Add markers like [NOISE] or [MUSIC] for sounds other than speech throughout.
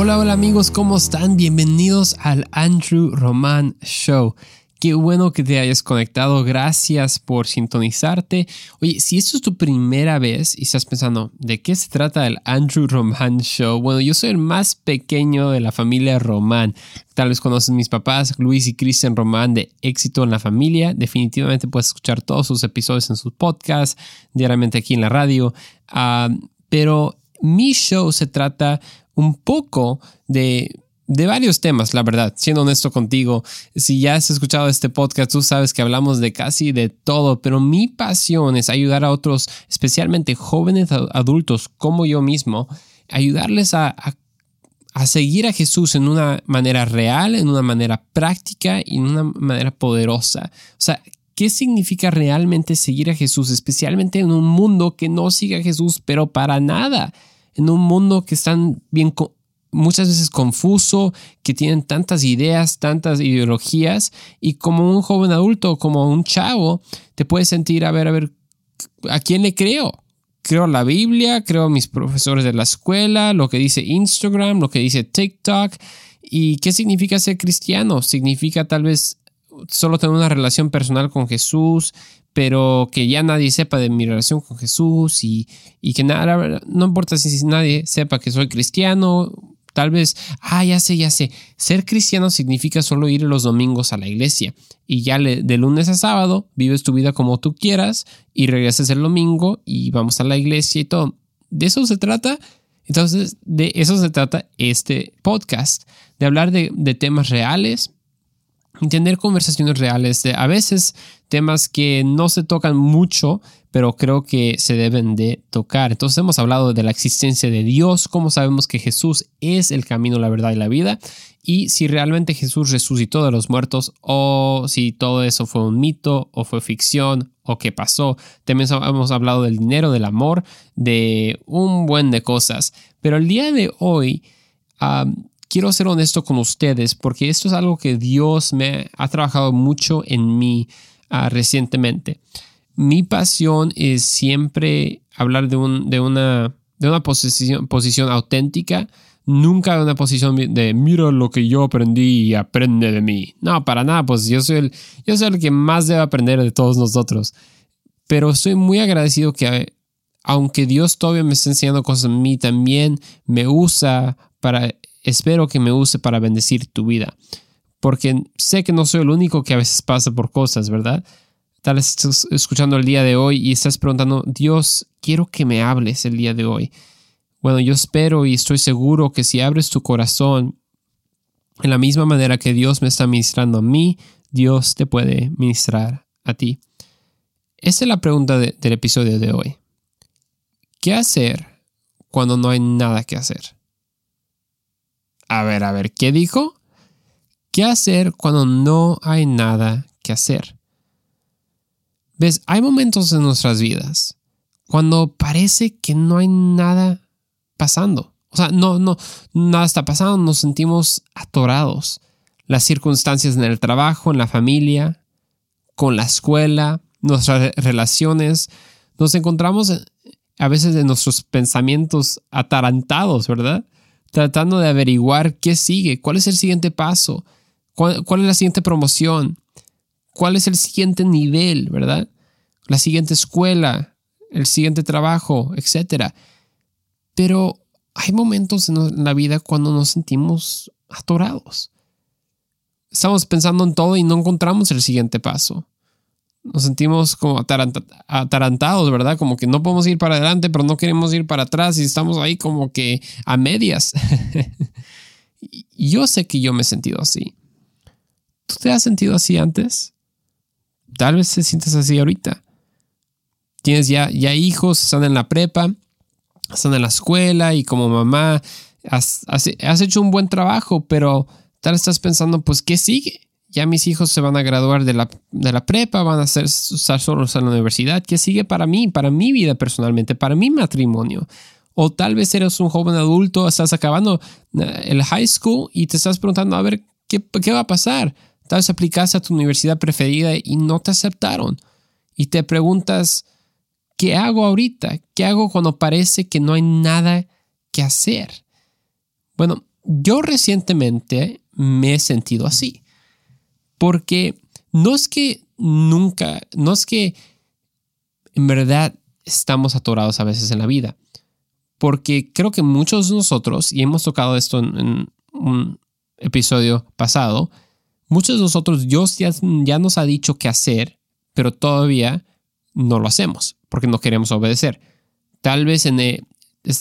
Hola, hola amigos, ¿cómo están? Bienvenidos al Andrew Roman Show. Qué bueno que te hayas conectado. Gracias por sintonizarte. Oye, si esto es tu primera vez y estás pensando, ¿de qué se trata el Andrew Roman Show? Bueno, yo soy el más pequeño de la familia Román. Tal vez conoces mis papás, Luis y Cristian Román, de Éxito en la Familia. Definitivamente puedes escuchar todos sus episodios en sus podcasts, diariamente aquí en la radio. Ah, pero mi show se trata un poco de de varios temas, la verdad, siendo honesto contigo. Si ya has escuchado este podcast, tú sabes que hablamos de casi de todo, pero mi pasión es ayudar a otros, especialmente jóvenes adultos como yo mismo, ayudarles a, a, seguir a Jesús en una manera real, en una manera práctica y en una manera poderosa. O sea, ¿qué significa realmente seguir a Jesús, especialmente en un mundo que no sigue a Jesús, pero para nada? En un mundo que están bien muchas veces confuso, que tienen tantas ideas, tantas ideologías, y como un joven adulto, como un chavo, te puedes sentir, a ver, a ver, ¿a quién le creo? Creo la Biblia, creo mis profesores de la escuela, lo que dice Instagram, lo que dice TikTok. ¿Y qué significa ser cristiano? Significa tal vez solo tener una relación personal con Jesús, pero que ya nadie sepa de mi relación con Jesús y, y que nada, no importa si nadie sepa que soy cristiano, Tal vez, ah, ya sé, ya sé, ser cristiano significa solo ir los domingos a la iglesia y ya de lunes a sábado vives tu vida como tú quieras y regresas el domingo y vamos a la iglesia y todo. ¿De eso se trata? Entonces, de eso se trata este podcast, de hablar de, de temas reales, tener conversaciones reales, a veces temas que no se tocan mucho, pero creo que se deben de tocar. Entonces hemos hablado de la existencia de Dios, cómo sabemos que Jesús es el camino, la verdad y la vida, y si realmente Jesús resucitó de los muertos o si todo eso fue un mito o fue ficción o qué pasó. También hemos hablado del dinero, del amor, de un buen de cosas. Pero el día de hoy quiero ser honesto con ustedes porque esto es algo que Dios me ha trabajado mucho en mí ah, recientemente. Mi pasión es siempre hablar de, un, de una, de una posición, posición auténtica, nunca de una posición de mira lo que yo aprendí y aprende de mí. No, para nada, pues yo soy el, yo soy el que más debe aprender de todos nosotros. Pero estoy muy agradecido que aunque Dios todavía me está enseñando cosas a mí, también me usa para espero que me use para bendecir tu vida. Porque sé que no soy el único que a veces pasa por cosas, ¿verdad? Tal vez estás escuchando el día de hoy y estás preguntando, Dios, quiero que me hables el día de hoy. Bueno, yo espero y estoy seguro que si abres tu corazón en la misma manera que Dios me está ministrando a mí, Dios te puede ministrar a ti. Esa es la pregunta del episodio de hoy. ¿Qué hacer cuando no hay nada que hacer? A ver, a ver, ¿qué dijo? ¿Qué hacer cuando no hay nada que hacer? ¿Ves? Hay momentos en nuestras vidas cuando parece que no hay nada pasando. O sea, no, no, nada está pasando, nos sentimos atorados. Las circunstancias en el trabajo, en la familia, con la escuela, nuestras relaciones, nos encontramos a veces en nuestros pensamientos atarantados, ¿verdad? Tratando de averiguar qué sigue, cuál es el siguiente paso, cuál, es la siguiente promoción, cuál es el siguiente nivel, ¿verdad? La siguiente escuela, el siguiente trabajo, etc. Pero hay momentos en la vida cuando nos sentimos atorados. Estamos pensando en todo y no encontramos el siguiente paso nos sentimos como atarantados, ¿verdad? Como que no podemos ir para adelante, pero no queremos ir para atrás y estamos ahí como que a medias. [LAUGHS] yo sé que yo me he sentido así. ¿Tú te has sentido así antes? Tal vez te sientes así ahorita. Tienes ya, ya hijos, están en la prepa, están en la escuela y como mamá has, hecho un buen trabajo, pero tal estás pensando, pues, ¿qué sigue? Ya mis hijos se van a graduar de la, de la prepa, van a ser, estar solos en la universidad. ¿Qué sigue para mí, para mi vida personalmente, para mi matrimonio? O tal vez eres un joven adulto, estás acabando eh, el high school y te estás preguntando, a ver, ¿qué, qué va a pasar? Tal vez aplicaste a tu universidad preferida y no te aceptaron. Y te preguntas, ¿qué hago ahorita? ¿Qué hago cuando parece que no hay nada que hacer? Bueno, yo recientemente me he sentido así. Porque no es que nunca, no es que en verdad estamos atorados a veces en la vida. Porque creo que muchos de nosotros, y hemos tocado esto en, un episodio pasado, muchos de nosotros Dios ya, ya nos ha dicho qué hacer, pero todavía no lo hacemos porque no queremos obedecer. Tal vez en eh,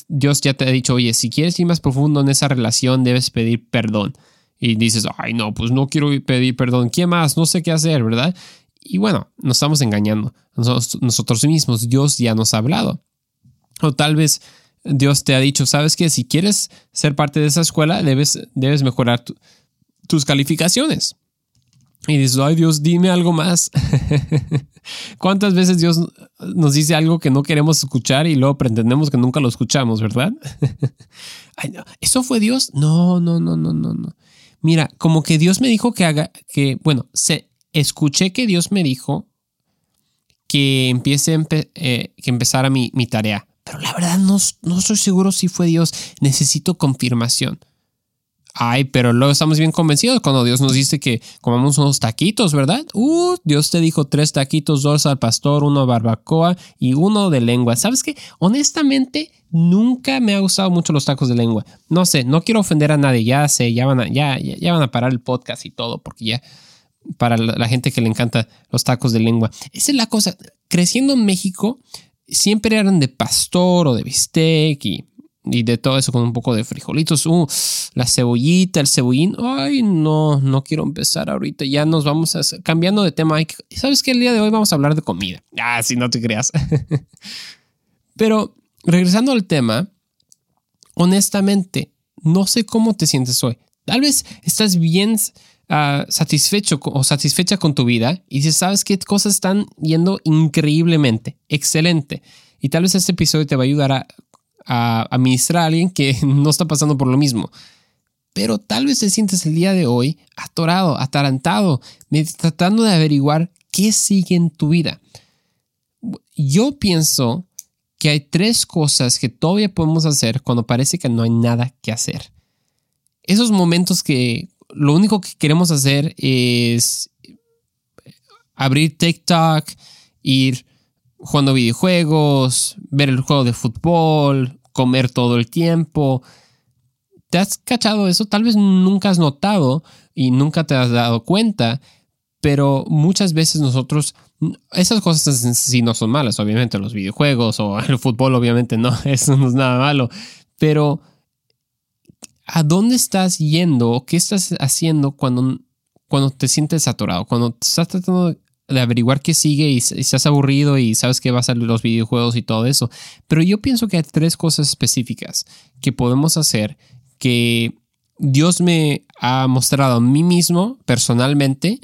Dios ya te ha dicho, oye, si quieres ir más profundo en esa relación, debes pedir perdón. Y dices, ay, no, pues no quiero pedir perdón. ¿Qué más? No sé qué hacer, ¿verdad? Y bueno, nos estamos engañando nosotros, mismos. Dios ya nos ha hablado. O tal vez Dios te ha dicho, sabes que si quieres ser parte de esa escuela, debes, debes mejorar tus calificaciones. Y dices, ay Dios, dime algo más. [LAUGHS] ¿Cuántas veces Dios nos dice algo que no queremos escuchar y luego pretendemos que nunca lo escuchamos, verdad? [LAUGHS] ay, ¿Eso fue Dios? No, no, no, no, no, no. Mira, como que Dios me dijo que haga, que, bueno, se, escuché que Dios me dijo que empiece, eh, que empezara mi, mi, tarea. Pero la verdad no, no estoy seguro si fue Dios. Necesito confirmación. Ay, pero luego estamos bien convencidos cuando Dios nos dice que comamos unos taquitos, ¿verdad? Uh, Dios te dijo tres taquitos, dos al pastor, uno barbacoa y uno de lengua. ¿Sabes qué? Honestamente, nunca me ha gustado mucho los tacos de lengua. No sé, no quiero ofender a nadie, ya sé, ya van a, ya, ya, van a parar el podcast y todo, porque ya para la, gente que le encanta los tacos de lengua. Esa es la cosa. Creciendo en México, siempre eran de pastor o de bistec y y de todo eso con un poco de frijolitos. Uh, la cebollita, el cebollín. Ay, no, no quiero empezar ahorita. Ya nos vamos a cambiando de tema. ¿Sabes que El día de hoy vamos a hablar de comida. Ah, si no te creas. [LAUGHS] Pero regresando al tema, honestamente, no sé cómo te sientes hoy. Tal vez estás bien ah, satisfecho o satisfecha con tu vida y dices, sabes qué cosas están yendo increíblemente, excelente. Y tal vez este episodio te va a ayudar a a administrar a alguien que [LAUGHS] no está pasando por lo mismo. Pero tal vez te sientes el día de hoy atorado, atarantado, tratando de averiguar qué sigue en tu vida. Yo pienso que hay tres cosas que todavía podemos hacer cuando parece que no hay nada que hacer. Esos momentos que lo único que queremos hacer es abrir TikTok, ir jugando videojuegos, ver el juego de fútbol, comer todo el tiempo. ¿Te has cachado eso? Tal vez nunca has notado y nunca te has dado cuenta, pero muchas veces nosotros, esas cosas sí no son malas, obviamente los videojuegos o el fútbol, obviamente no, [LAUGHS] eso no es nada malo, pero ¿a dónde estás yendo qué estás haciendo cuando, cuando te sientes atorado? Cuando estás tratando de averiguar qué sigue y, estás aburrido y sabes que va a los videojuegos y todo eso. Pero yo pienso que hay tres cosas específicas que podemos hacer que Dios me ha mostrado a mí mismo personalmente,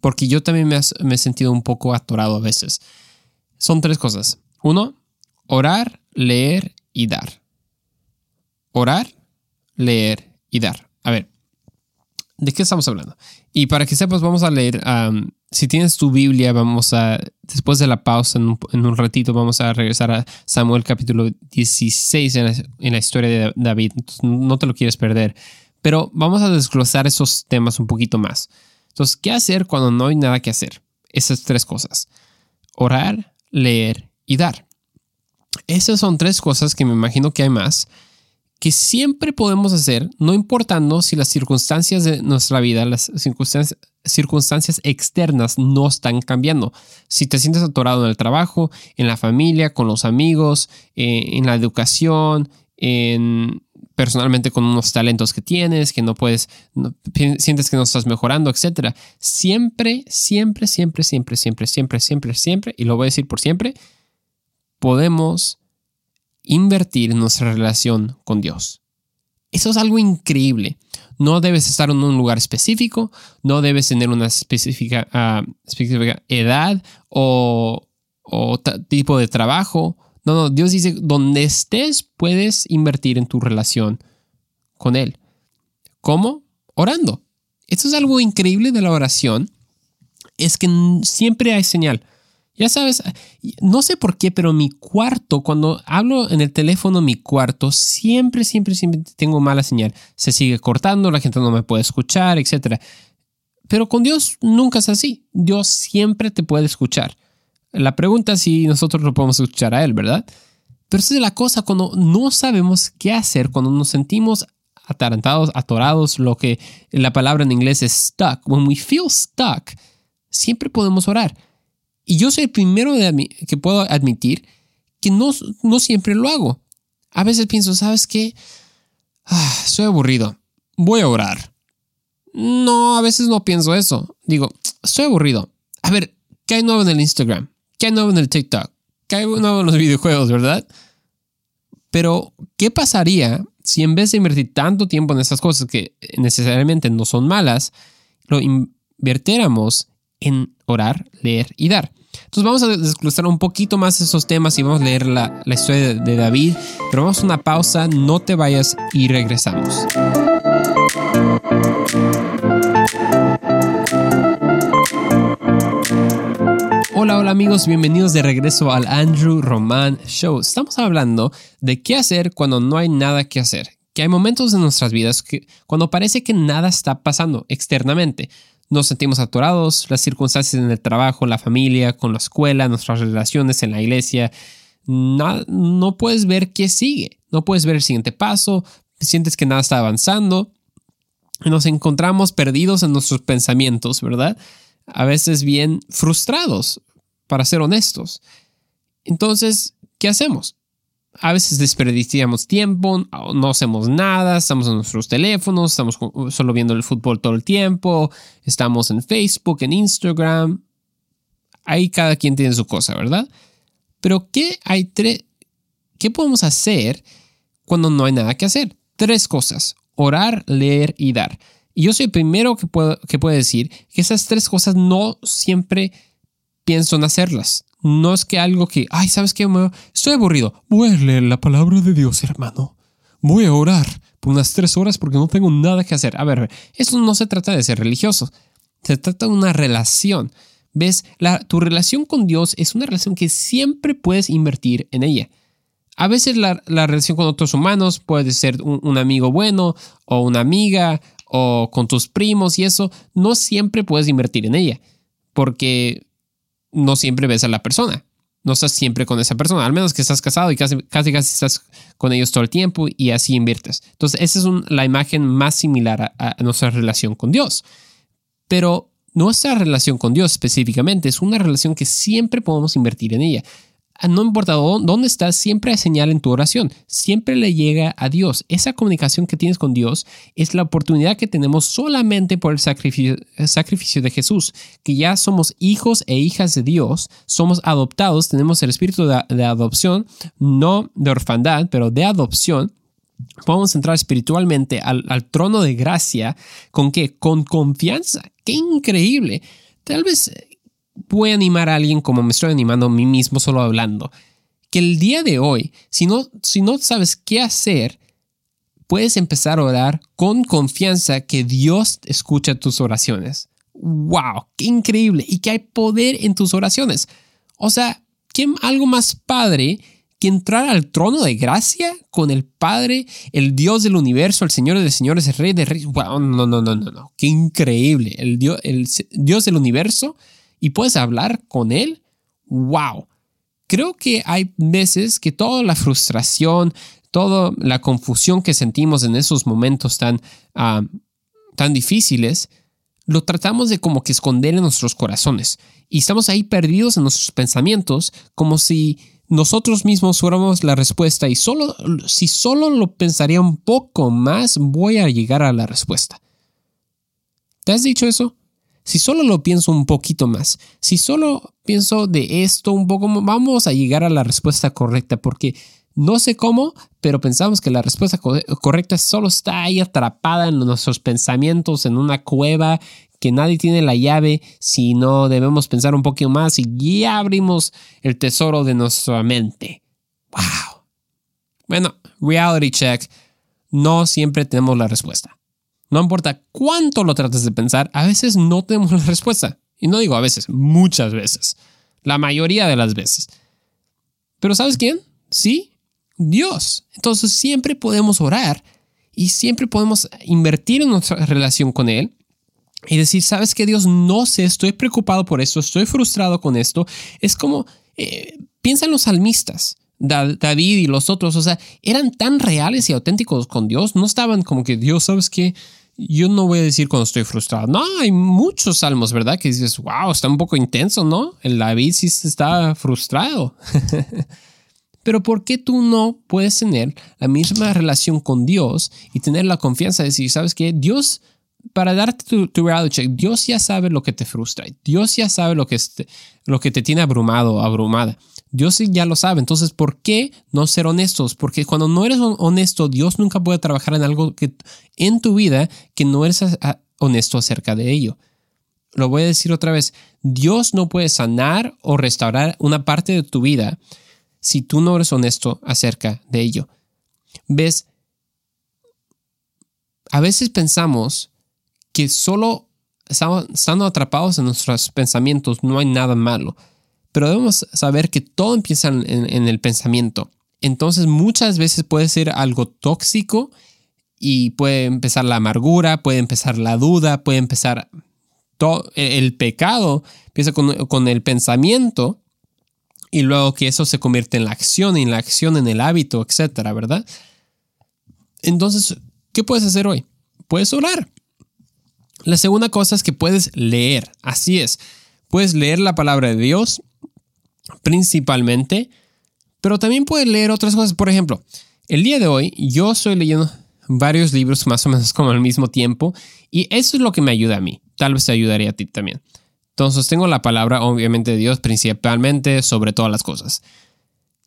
porque yo también me, he sentido un poco atorado a veces. Son tres cosas. Uno, orar, leer y dar. Orar, leer y dar. A ver, ¿de qué estamos hablando? Y para que sepas, vamos a leer si tienes tu Biblia, vamos a, después de la pausa, en un, ratito, vamos a regresar a Samuel capítulo 16 en la, historia de David. no te lo quieres perder. Pero vamos a desglosar esos temas un poquito más. Entonces, ¿qué hacer cuando no hay nada que hacer? Esas tres cosas. Orar, leer y dar. Esas son tres cosas que me imagino que hay más que siempre podemos hacer, no importando si las circunstancias de nuestra vida, las circunstancias, circunstancias externas no están cambiando. Si te sientes atorado en el trabajo, en la familia, con los amigos, eh, en la educación, en personalmente con unos talentos que tienes, que no puedes, sientes que no estás mejorando, etc. Siempre, siempre, siempre, siempre, siempre, siempre, siempre, siempre, y lo voy a decir por siempre, podemos invertir en nuestra relación con Dios. Eso es algo increíble. No debes estar en un lugar específico, no debes tener una específica, ah, edad o, tipo de trabajo. No, no, Dios dice, donde estés puedes invertir en tu relación con Él. ¿Cómo? Orando. Esto es algo increíble de la oración. Es que siempre hay señal. Ya sabes, no sé por qué, pero mi cuarto, cuando hablo en el teléfono, mi cuarto, siempre, siempre, siempre tengo mala señal. Se sigue cortando, la gente no me puede escuchar, etc. Pero con Dios nunca es así. Dios siempre te puede escuchar. La pregunta es si nosotros lo podemos escuchar a Él, ¿verdad? Pero esa es la cosa cuando no sabemos qué hacer, cuando nos sentimos atarantados, atorados, lo que la palabra en inglés es stuck. When we feel stuck, siempre podemos orar. Y yo soy el primero que puedo admitir que no, no siempre lo hago. A veces pienso, ¿sabes qué? Ah, soy aburrido. Voy a orar. No, a veces no pienso eso. Digo, estoy aburrido. A ver, ¿qué hay nuevo en el Instagram? ¿Qué hay nuevo en el TikTok? ¿Qué hay nuevo en los [LAUGHS] videojuegos, verdad? Pero, ¿qué pasaría si en vez de invertir tanto tiempo en esas cosas que necesariamente no son malas, lo invirtiéramos en orar, leer y dar? Entonces vamos a desglosar un poquito más esos temas y vamos a leer la, la historia de, David. Pero vamos a una pausa, no te vayas y regresamos. Hola, hola amigos, bienvenidos de regreso al Andrew Roman Show. Estamos hablando de qué hacer cuando no hay nada que hacer. Que hay momentos en nuestras vidas que cuando parece que nada está pasando externamente. Nos sentimos atorados, las circunstancias en el trabajo, la familia, con la escuela, nuestras relaciones en la iglesia. No, no puedes ver qué sigue, no puedes ver el siguiente paso, sientes que nada está avanzando. Nos encontramos perdidos en nuestros pensamientos, ¿verdad? A veces bien frustrados, para ser honestos. Entonces, ¿qué hacemos? A veces desperdiciamos tiempo, no hacemos nada, estamos en nuestros teléfonos, estamos solo viendo el fútbol todo el tiempo, estamos en Facebook, en Instagram. Ahí cada quien tiene su cosa, ¿verdad? Pero ¿qué hay qué podemos hacer cuando no hay nada que hacer? Tres cosas: orar, leer y dar. Y yo soy el primero que, puedo, que puede decir que esas tres cosas no siempre pienso en hacerlas. No es que algo que, ay, ¿sabes qué? Estoy aburrido. Voy a leer la palabra de Dios, hermano. Voy a orar por unas tres horas porque no tengo nada que hacer. A ver, esto no se trata de ser religioso. Se trata de una relación. ¿Ves? La, tu relación con Dios es una relación que siempre puedes invertir en ella. A veces la, relación con otros humanos puede ser un, amigo bueno o una amiga o con tus primos y eso. No siempre puedes invertir en ella. Porque no siempre ves a la persona. No estás siempre con esa persona, al menos que estás casado y casi, casi, casi estás con ellos todo el tiempo y así inviertes. Entonces, esa es la imagen más similar a, a nuestra relación con Dios. Pero nuestra relación con Dios específicamente es una relación que siempre podemos invertir en ella no importa dónde estás, siempre hay señal en tu oración, siempre le llega a Dios. Esa comunicación que tienes con Dios es la oportunidad que tenemos solamente por el sacrificio, sacrificio de Jesús, que ya somos hijos e hijas de Dios, somos adoptados, tenemos el espíritu de, adopción, no de orfandad, pero de adopción. Podemos entrar espiritualmente al, al trono de gracia con qué? Con confianza. ¡Qué increíble! Tal vez voy a animar a alguien como me estoy animando a mí mismo solo hablando. Que el día de hoy, si no, si no sabes qué hacer, puedes empezar a orar con confianza que Dios escucha tus oraciones. ¡Wow! ¡Qué increíble! Y que hay poder en tus oraciones. O sea, ¿qué algo más padre que entrar al trono de gracia con el Padre, el Dios del universo, el Señor de señores, el Rey de reyes? ¡Wow! No, no, no, no, no. ¡Qué increíble! El Dios, el Dios del universo y puedes hablar con él, wow. Creo que hay veces que toda la frustración, toda la confusión que sentimos en esos momentos tan, ah, tan difíciles, lo tratamos de como que esconder en nuestros corazones. Y estamos ahí perdidos en nuestros pensamientos, como si nosotros mismos fuéramos la respuesta y solo, si solo lo pensaría un poco más, voy a llegar a la respuesta. ¿Te has dicho eso? Si solo lo pienso un poquito más, si solo pienso de esto un poco, vamos a llegar a la respuesta correcta porque no sé cómo, pero pensamos que la respuesta correcta solo está ahí atrapada en nuestros pensamientos, en una cueva, que nadie tiene la llave, si no debemos pensar un poquito más y ya abrimos el tesoro de nuestra mente. ¡Wow! Bueno, reality check, no siempre tenemos la respuesta. No importa cuánto lo trates de pensar, a veces no tenemos la respuesta. Y no digo a veces, muchas veces. la mayoría de las veces. Pero ¿sabes quién? Sí, Dios. Entonces siempre podemos orar y siempre podemos invertir en nuestra relación con Él y decir, sabes que Dios, no sé, estoy preocupado por esto, estoy frustrado con esto. Es como, eh, piensa en los salmistas. David y los otros, o sea, eran tan reales y auténticos con Dios, no estaban como que Dios, ¿sabes qué? Yo no voy a decir cuando estoy frustrado. No, hay muchos salmos, ¿verdad? Que dices, wow, está un poco intenso, ¿no? El David sí está frustrado. [LAUGHS] Pero ¿por qué tú no puedes tener la misma relación con Dios y tener la confianza de decir, ¿sabes qué? Dios para darte tu, reality check, Dios ya sabe lo que te frustra. Dios ya sabe lo que, este, lo que te tiene abrumado abrumada. Dios ya lo sabe. Entonces, ¿por qué no ser honestos? Porque cuando no eres honesto, Dios nunca puede trabajar en algo que, en tu vida que no eres honesto acerca de ello. Lo voy a decir otra vez. Dios no puede sanar o restaurar una parte de tu vida si tú no eres honesto acerca de ello. ¿Ves? A veces pensamos que solo estando atrapados en nuestros pensamientos no hay nada malo. Pero debemos saber que todo empieza en, el pensamiento. Entonces muchas veces puede ser algo tóxico y puede empezar la amargura, puede empezar la duda, puede empezar todo, el pecado, empieza con, con el pensamiento y luego que eso se convierte en la acción en la acción en el hábito, etcétera, ¿verdad? Entonces, ¿qué puedes hacer hoy? Puedes orar. La segunda cosa es que puedes leer. Así es. Puedes leer la palabra de Dios principalmente, pero también puedes leer otras cosas. Por ejemplo, el día de hoy yo estoy leyendo varios libros más o menos [LAUGHS] como al mismo tiempo y eso es lo que me ayuda a mí. Tal vez te ayudaría a ti también. Entonces tengo la palabra obviamente de Dios principalmente sobre todas las cosas.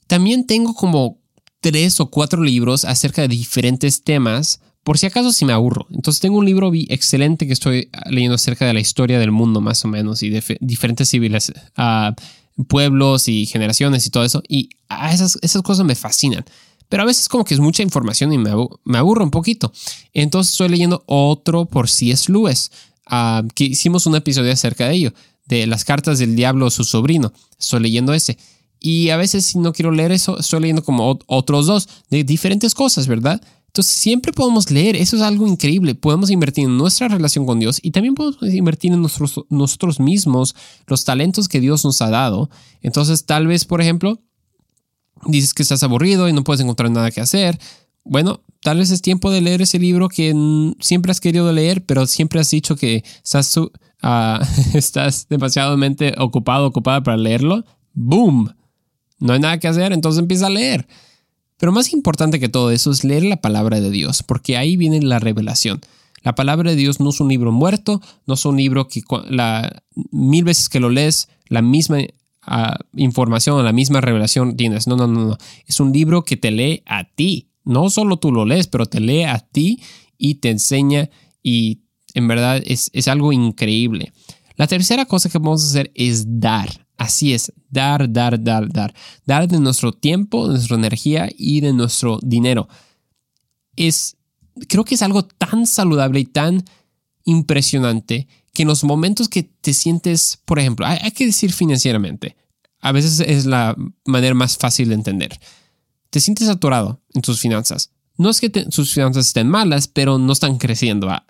También tengo como tres o cuatro libros acerca de diferentes temas por si acaso si me aburro. Entonces tengo un libro excelente que estoy leyendo acerca de la historia del mundo más o menos y de diferentes civiles, uh, pueblos y generaciones y todo eso. Y esas, esas cosas me fascinan. Pero a veces como que es mucha información y me, me aburro un poquito. Entonces estoy leyendo otro por C.S. Lewis, uh, que hicimos un episodio acerca de ello, de las cartas del diablo o su sobrino. Estoy leyendo ese. Y a veces si no quiero leer eso, estoy leyendo como otros dos de diferentes cosas, ¿verdad? Entonces siempre podemos leer, eso es algo increíble, podemos invertir en nuestra relación con Dios y también podemos invertir en nosotros mismos, los talentos que Dios nos ha dado. Entonces tal vez, por ejemplo, dices que estás aburrido y no puedes encontrar nada que hacer. Bueno, tal vez es tiempo de leer ese libro que siempre has querido leer, pero siempre has dicho que estás, uh, [LAUGHS] demasiadamente ocupado, ocupada para leerlo. ¡Boom! No hay nada que hacer, entonces empieza a leer. Pero más importante que todo eso es leer la palabra de Dios, porque ahí viene la revelación. La palabra de Dios no es un libro muerto, no es un libro que mil veces que lo lees, la misma ah, información o la misma revelación tienes. No, no, no, no. Es un libro que te lee a ti. No solo tú lo lees, pero te lee a ti y te enseña y en verdad es, es algo increíble. La tercera cosa que vamos a hacer es dar. Así es, dar, dar, dar, dar. Dar de nuestro tiempo, de nuestra energía y de nuestro dinero. Es, creo que es algo tan saludable y tan impresionante que en los momentos que te sientes, por ejemplo, hay, que decir financieramente, a veces es la manera más fácil de entender. Te sientes atorado en tus finanzas. No es que tus finanzas estén malas, pero no están creciendo ah,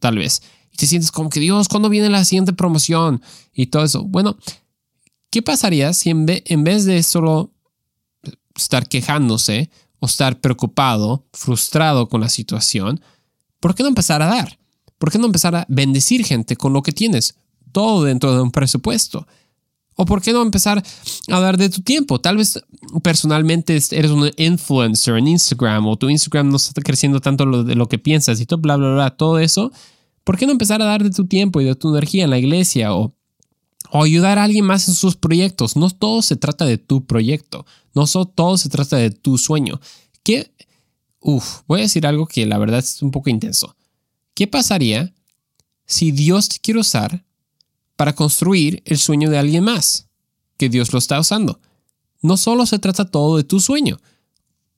tal vez. Y te sientes como que, Dios, ¿cuándo viene la siguiente promoción? Y todo eso. Bueno, ¿Qué pasaría si en, vez de solo estar quejándose o estar preocupado, frustrado con la situación, ¿por qué no empezar a dar? ¿Por qué no empezar a bendecir gente con lo que tienes? Todo dentro de un presupuesto. ¿O por qué no empezar a dar de tu tiempo? Tal vez personalmente eres un influencer en Instagram o tu Instagram no está creciendo tanto de lo que piensas y todo, bla, bla, bla, todo eso. ¿Por qué no empezar a dar de tu tiempo y de tu energía en la iglesia o o ayudar a alguien más en sus proyectos. No todo se trata de tu proyecto, no todo se trata de tu sueño. ¿Qué? Uf, voy a decir algo que la verdad es un poco intenso. ¿Qué pasaría si Dios te quiere usar para construir el sueño de alguien más? Que Dios lo está usando. No solo se trata todo de tu sueño.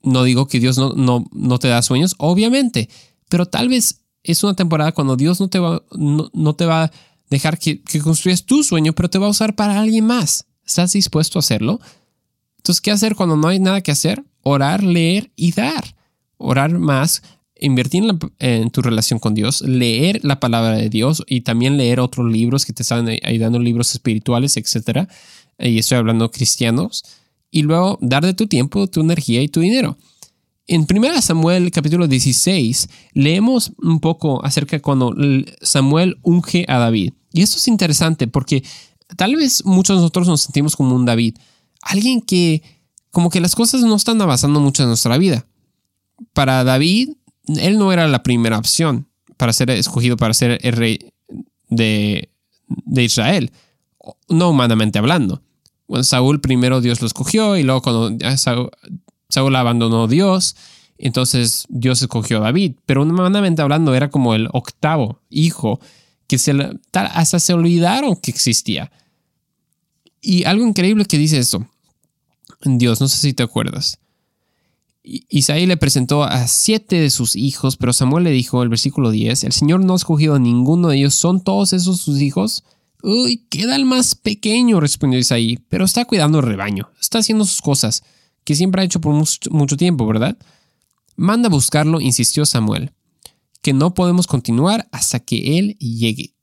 No digo que Dios no, no, no te da sueños, obviamente, pero tal vez es una temporada cuando Dios no te va, no, no te va dejar que, construyas tu sueño, pero te va a usar para alguien más. ¿Estás dispuesto a hacerlo? Entonces, ¿qué hacer cuando no hay nada que hacer? Orar, leer y dar. Orar más, invertir en, tu relación con Dios, leer la palabra de Dios y también leer otros libros que te están ayudando, libros espirituales, etc. Y estoy hablando cristianos. Y luego dar de tu tiempo, tu energía y tu dinero. En 1 Samuel capítulo 16 leemos un poco acerca de cuando Samuel unge a David. Y esto es interesante porque tal vez muchos de nosotros nos sentimos como un David. Alguien que como que las cosas no están avanzando mucho en nuestra vida. Para David, él no era la primera opción para ser escogido para ser el rey de, Israel, no humanamente hablando. Bueno, Saúl primero Dios lo escogió y luego cuando Saúl, abandonó a Dios, entonces Dios escogió a David, pero humanamente hablando era como el octavo hijo que se, hasta se olvidaron que existía. Y algo increíble que dice esto, Dios, no sé si te acuerdas. Isaí le presentó a siete de sus hijos, pero Samuel le dijo, el versículo 10, el Señor no ha escogido a ninguno de ellos, ¿son todos esos sus hijos? Uy, queda el más pequeño, respondió Isaí, pero está cuidando el rebaño, está haciendo sus cosas, que siempre ha hecho por mucho, tiempo, ¿verdad? Manda a buscarlo, insistió Samuel, que no podemos continuar hasta que él llegue.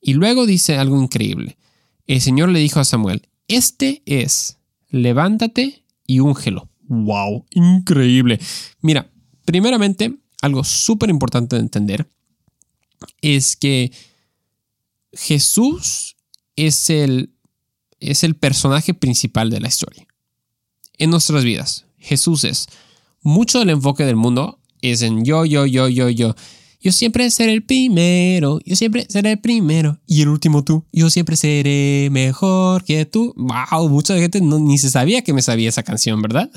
Y luego dice algo increíble. El Señor le dijo a Samuel, este es, levántate y úngelo wow, increíble. Mira, primeramente, algo súper importante de entender es que Jesús es el, es el personaje principal de la historia. En nuestras vidas, Jesús es. Mucho del enfoque del mundo es en yo, yo, yo, yo, yo. Yo siempre seré el primero, yo siempre seré el primero. Y el último tú, yo siempre seré mejor que tú. Wow, mucha gente no, ni se sabía que me sabía esa canción, ¿verdad?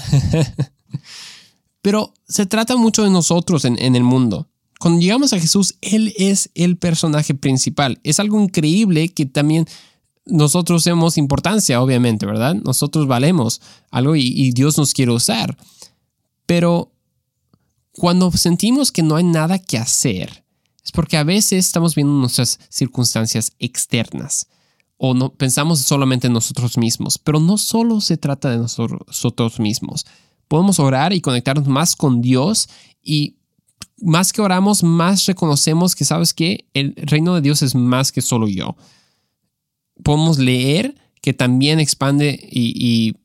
[LAUGHS] Pero se trata mucho de nosotros en, en el mundo. Cuando llegamos a Jesús, Él es el personaje principal. Es algo increíble que también nosotros tenemos importancia, obviamente, ¿verdad? Nosotros valemos algo y, y Dios nos quiere usar. Pero cuando sentimos que no hay nada que hacer, es porque a veces estamos viendo nuestras circunstancias externas o no pensamos solamente en nosotros mismos, pero no solo se trata de nosotros mismos. Podemos orar y conectarnos más con Dios y más que oramos, más reconocemos que sabes que el reino de Dios es más que solo yo. Podemos leer que también expande y,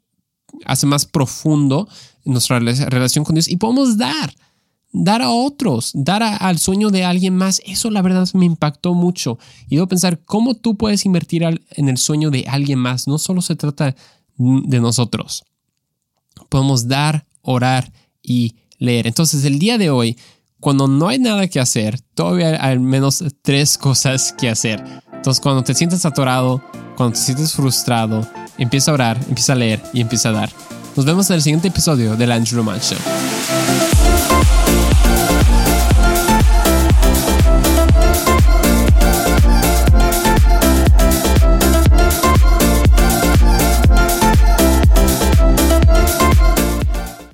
hace más profundo nuestra relación con Dios y podemos dar dar a otros, dar al sueño de alguien más, eso la verdad me impactó mucho. Y debo pensar cómo tú puedes invertir en el sueño de alguien más. No solo se trata de nosotros. Podemos dar, orar y leer. Entonces el día de hoy, cuando no hay nada que hacer, todavía hay al menos tres cosas que hacer. Entonces cuando te sientes atorado, cuando te sientes frustrado, empieza a orar, empieza a leer y empieza a dar. Nos vemos en el siguiente episodio del Andrew Man Show.